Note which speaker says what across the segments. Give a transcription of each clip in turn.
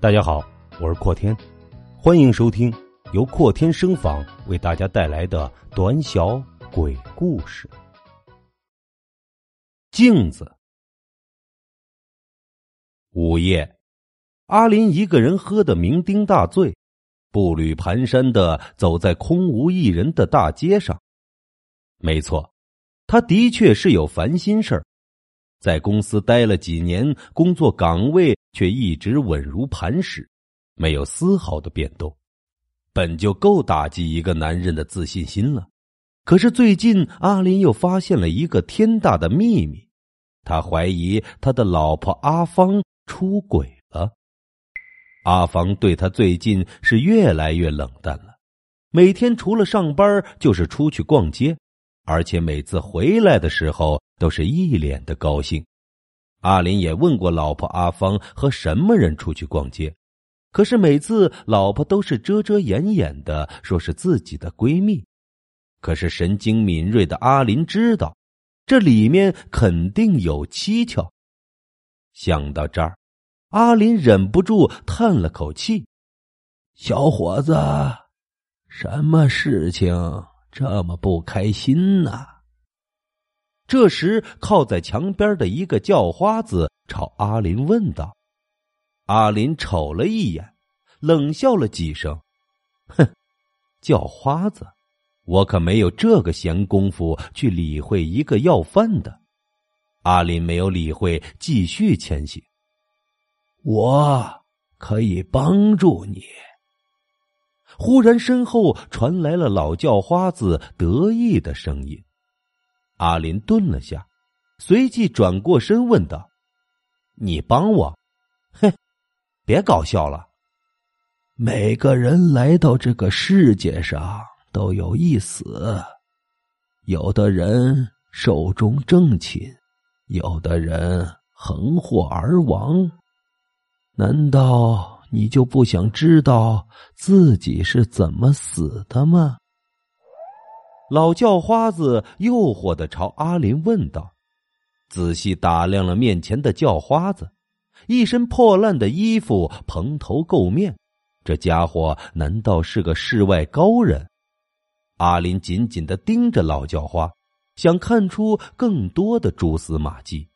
Speaker 1: 大家好，我是阔天，欢迎收听由阔天声访为大家带来的短小鬼故事。镜子。午夜，阿林一个人喝得酩酊大醉，步履蹒跚的走在空无一人的大街上。没错，他的确是有烦心事儿。在公司待了几年，工作岗位却一直稳如磐石，没有丝毫的变动，本就够打击一个男人的自信心了。可是最近，阿林又发现了一个天大的秘密，他怀疑他的老婆阿芳出轨了。阿芳对他最近是越来越冷淡了，每天除了上班就是出去逛街。而且每次回来的时候都是一脸的高兴。阿林也问过老婆阿芳和什么人出去逛街，可是每次老婆都是遮遮掩掩的，说是自己的闺蜜。可是神经敏锐的阿林知道，这里面肯定有蹊跷。想到这儿，阿林忍不住叹了口气：“
Speaker 2: 小伙子，什么事情？”这么不开心呢！
Speaker 1: 这时，靠在墙边的一个叫花子朝阿林问道：“阿林瞅了一眼，冷笑了几声，哼，叫花子，我可没有这个闲工夫去理会一个要饭的。”阿林没有理会，继续前行。
Speaker 2: 我可以帮助你。
Speaker 1: 忽然，身后传来了老叫花子得意的声音。阿林顿了下，随即转过身问道：“你帮我？哼，别搞笑了。
Speaker 2: 每个人来到这个世界上都有一死，有的人寿终正寝，有的人横祸而亡。难道？”你就不想知道自己是怎么死的吗？
Speaker 1: 老叫花子诱惑的朝阿林问道，仔细打量了面前的叫花子，一身破烂的衣服，蓬头垢面，这家伙难道是个世外高人？阿林紧紧的盯着老叫花，想看出更多的蛛丝马迹。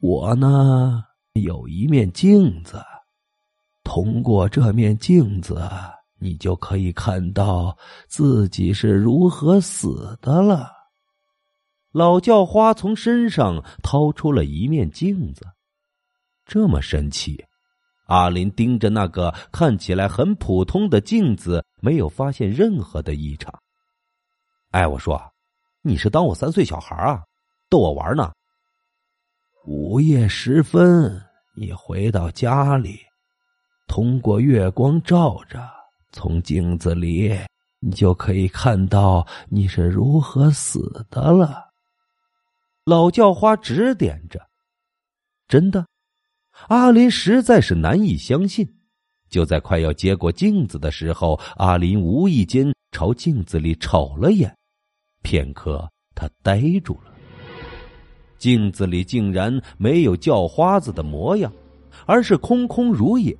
Speaker 2: 我呢，有一面镜子。通过这面镜子，你就可以看到自己是如何死的了。
Speaker 1: 老叫花从身上掏出了一面镜子，这么神奇。阿林盯着那个看起来很普通的镜子，没有发现任何的异常。哎，我说，你是当我三岁小孩啊，逗我玩呢？
Speaker 2: 午夜时分，你回到家里。通过月光照着，从镜子里，你就可以看到你是如何死的了。
Speaker 1: 老叫花指点着，真的，阿林实在是难以相信。就在快要接过镜子的时候，阿林无意间朝镜子里瞅了眼，片刻，他呆住了。镜子里竟然没有叫花子的模样，而是空空如也。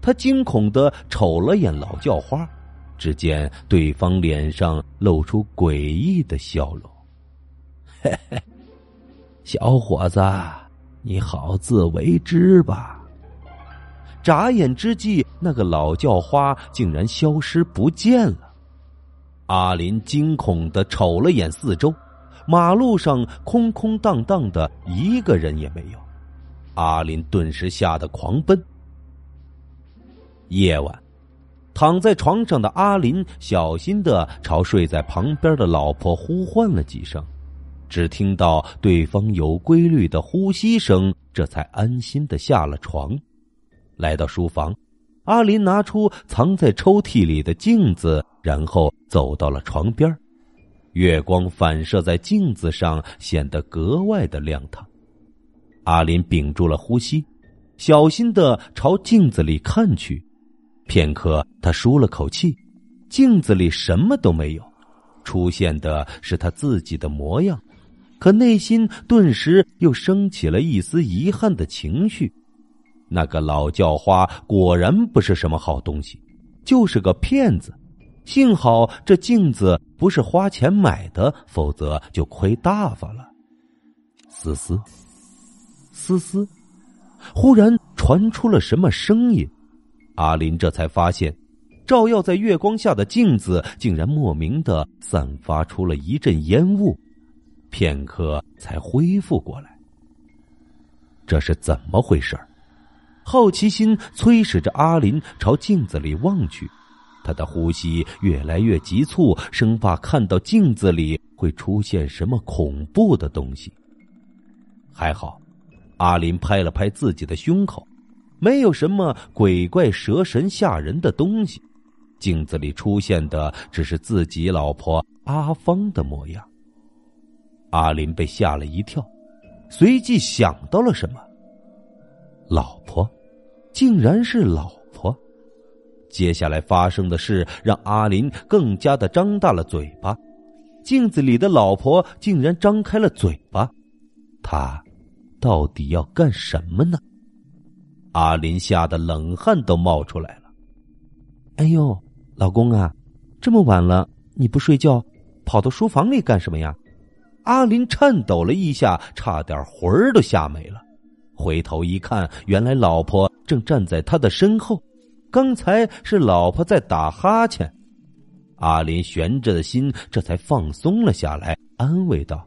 Speaker 1: 他惊恐的瞅了眼老叫花，只见对方脸上露出诡异的笑容。
Speaker 2: 嘿嘿，小伙子，你好自为之吧。
Speaker 1: 眨眼之际，那个老叫花竟然消失不见了。阿林惊恐的瞅了眼四周，马路上空空荡荡的，一个人也没有。阿林顿时吓得狂奔。夜晚，躺在床上的阿林小心的朝睡在旁边的老婆呼唤了几声，只听到对方有规律的呼吸声，这才安心的下了床。来到书房，阿林拿出藏在抽屉里的镜子，然后走到了床边。月光反射在镜子上，显得格外的亮堂。阿林屏住了呼吸，小心的朝镜子里看去。片刻，他舒了口气，镜子里什么都没有，出现的是他自己的模样，可内心顿时又升起了一丝遗憾的情绪。那个老叫花果然不是什么好东西，就是个骗子。幸好这镜子不是花钱买的，否则就亏大发了。嘶嘶，嘶嘶，忽然传出了什么声音？阿林这才发现，照耀在月光下的镜子竟然莫名的散发出了一阵烟雾，片刻才恢复过来。这是怎么回事好奇心催使着阿林朝镜子里望去。他的呼吸越来越急促，生怕看到镜子里会出现什么恐怖的东西。还好，阿林拍了拍自己的胸口，没有什么鬼怪蛇神吓人的东西。镜子里出现的只是自己老婆阿芳的模样。阿林被吓了一跳，随即想到了什么：老婆，竟然是老婆。接下来发生的事让阿林更加的张大了嘴巴，镜子里的老婆竟然张开了嘴巴，他到底要干什么呢？阿林吓得冷汗都冒出来了。哎呦，老公啊，这么晚了你不睡觉，跑到书房里干什么呀？阿林颤抖了一下，差点魂儿都吓没了。回头一看，原来老婆正站在他的身后。刚才是老婆在打哈欠，阿林悬着的心这才放松了下来，安慰道：“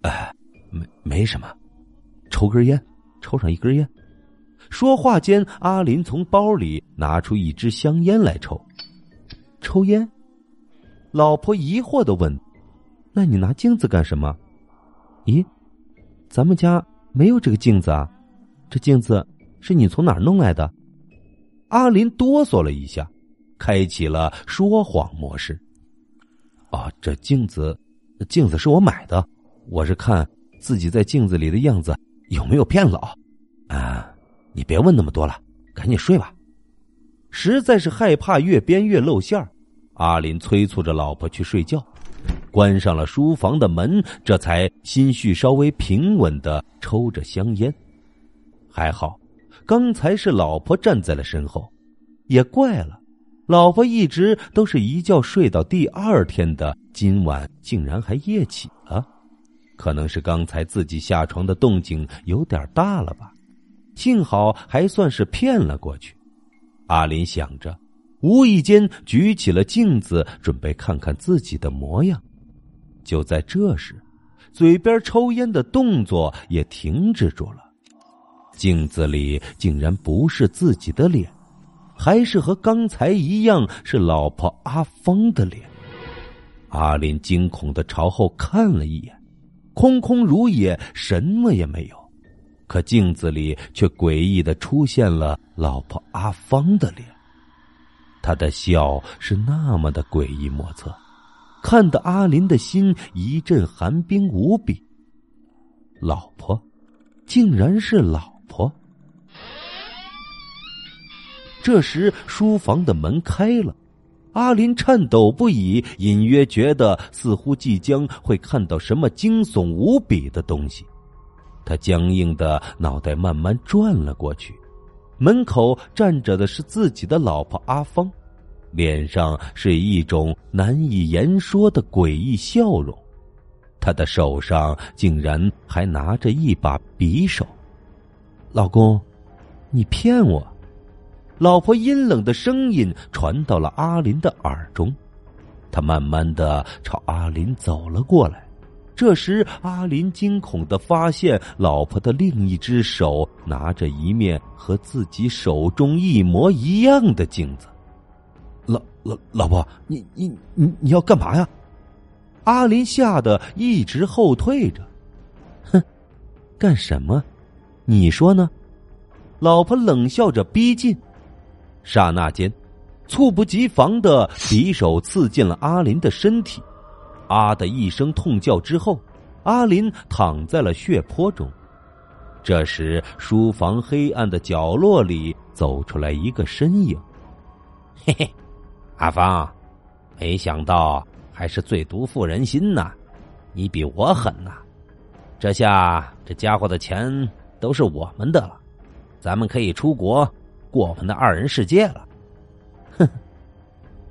Speaker 1: 哎，没没什么，抽根烟，抽上一根烟。”说话间，阿林从包里拿出一支香烟来抽。抽烟？老婆疑惑的问：“那你拿镜子干什么？”“咦，咱们家没有这个镜子啊，这镜子是你从哪儿弄来的？”阿林哆嗦了一下，开启了说谎模式。啊，这镜子，镜子是我买的，我是看自己在镜子里的样子有没有变老。啊，你别问那么多了，赶紧睡吧。实在是害怕越编越露馅儿，阿林催促着老婆去睡觉，关上了书房的门，这才心绪稍微平稳的抽着香烟。还好。刚才是老婆站在了身后，也怪了，老婆一直都是一觉睡到第二天的，今晚竟然还夜起了，可能是刚才自己下床的动静有点大了吧，幸好还算是骗了过去。阿林想着，无意间举起了镜子，准备看看自己的模样。就在这时，嘴边抽烟的动作也停止住了。镜子里竟然不是自己的脸，还是和刚才一样是老婆阿芳的脸。阿林惊恐的朝后看了一眼，空空如也，什么也没有。可镜子里却诡异的出现了老婆阿芳的脸，她的笑是那么的诡异莫测，看得阿林的心一阵寒冰无比。老婆，竟然是老。婆，这时书房的门开了，阿林颤抖不已，隐约觉得似乎即将会看到什么惊悚无比的东西。他僵硬的脑袋慢慢转了过去，门口站着的是自己的老婆阿芳，脸上是一种难以言说的诡异笑容，他的手上竟然还拿着一把匕首。老公，你骗我！老婆阴冷的声音传到了阿林的耳中，他慢慢的朝阿林走了过来。这时，阿林惊恐的发现，老婆的另一只手拿着一面和自己手中一模一样的镜子。老老老婆，你你你你要干嘛呀？阿林吓得一直后退着。哼，干什么？你说呢？老婆冷笑着逼近，刹那间，猝不及防的匕首刺进了阿林的身体，啊的一声痛叫之后，阿林躺在了血泊中。这时，书房黑暗的角落里走出来一个身影。嘿嘿，阿芳，没想到还是最毒妇人心呐！你比我狠呐！这下这家伙的钱。都是我们的了，
Speaker 3: 咱们可以出国过我们的二人世界了。
Speaker 1: 哼，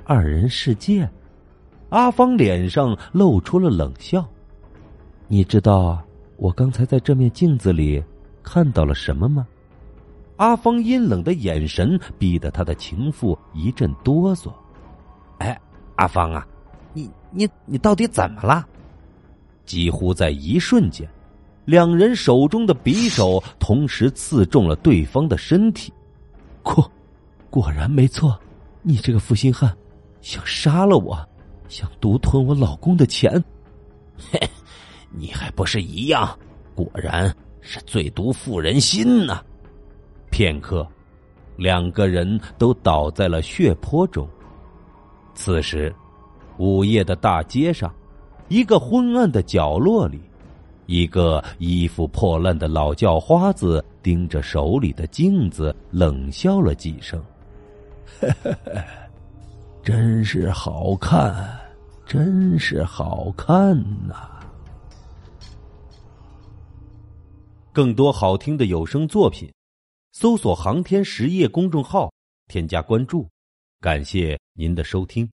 Speaker 1: 二人世界。阿芳脸上露出了冷笑。
Speaker 2: 你知道我刚才在这面镜子里看到了什么吗？
Speaker 1: 阿芳阴冷的眼神逼得他的情妇一阵哆嗦。
Speaker 3: 哎，阿芳啊，你你你到底怎么了？
Speaker 1: 几乎在一瞬间，两人手中的匕首同时刺中了对方的身体。
Speaker 2: 果果然没错，你这个负心汉，想杀了我。想独吞我老公的钱，
Speaker 3: 嘿，你还不是一样？果然是最毒妇人心呐！
Speaker 1: 片刻，两个人都倒在了血泊中。此时，午夜的大街上，一个昏暗的角落里，一个衣服破烂的老叫花子盯着手里的镜子，冷笑了几声：“
Speaker 2: 真是好看。”真是好看呐！
Speaker 1: 更多好听的有声作品，搜索“航天实业”公众号，添加关注，感谢您的收听。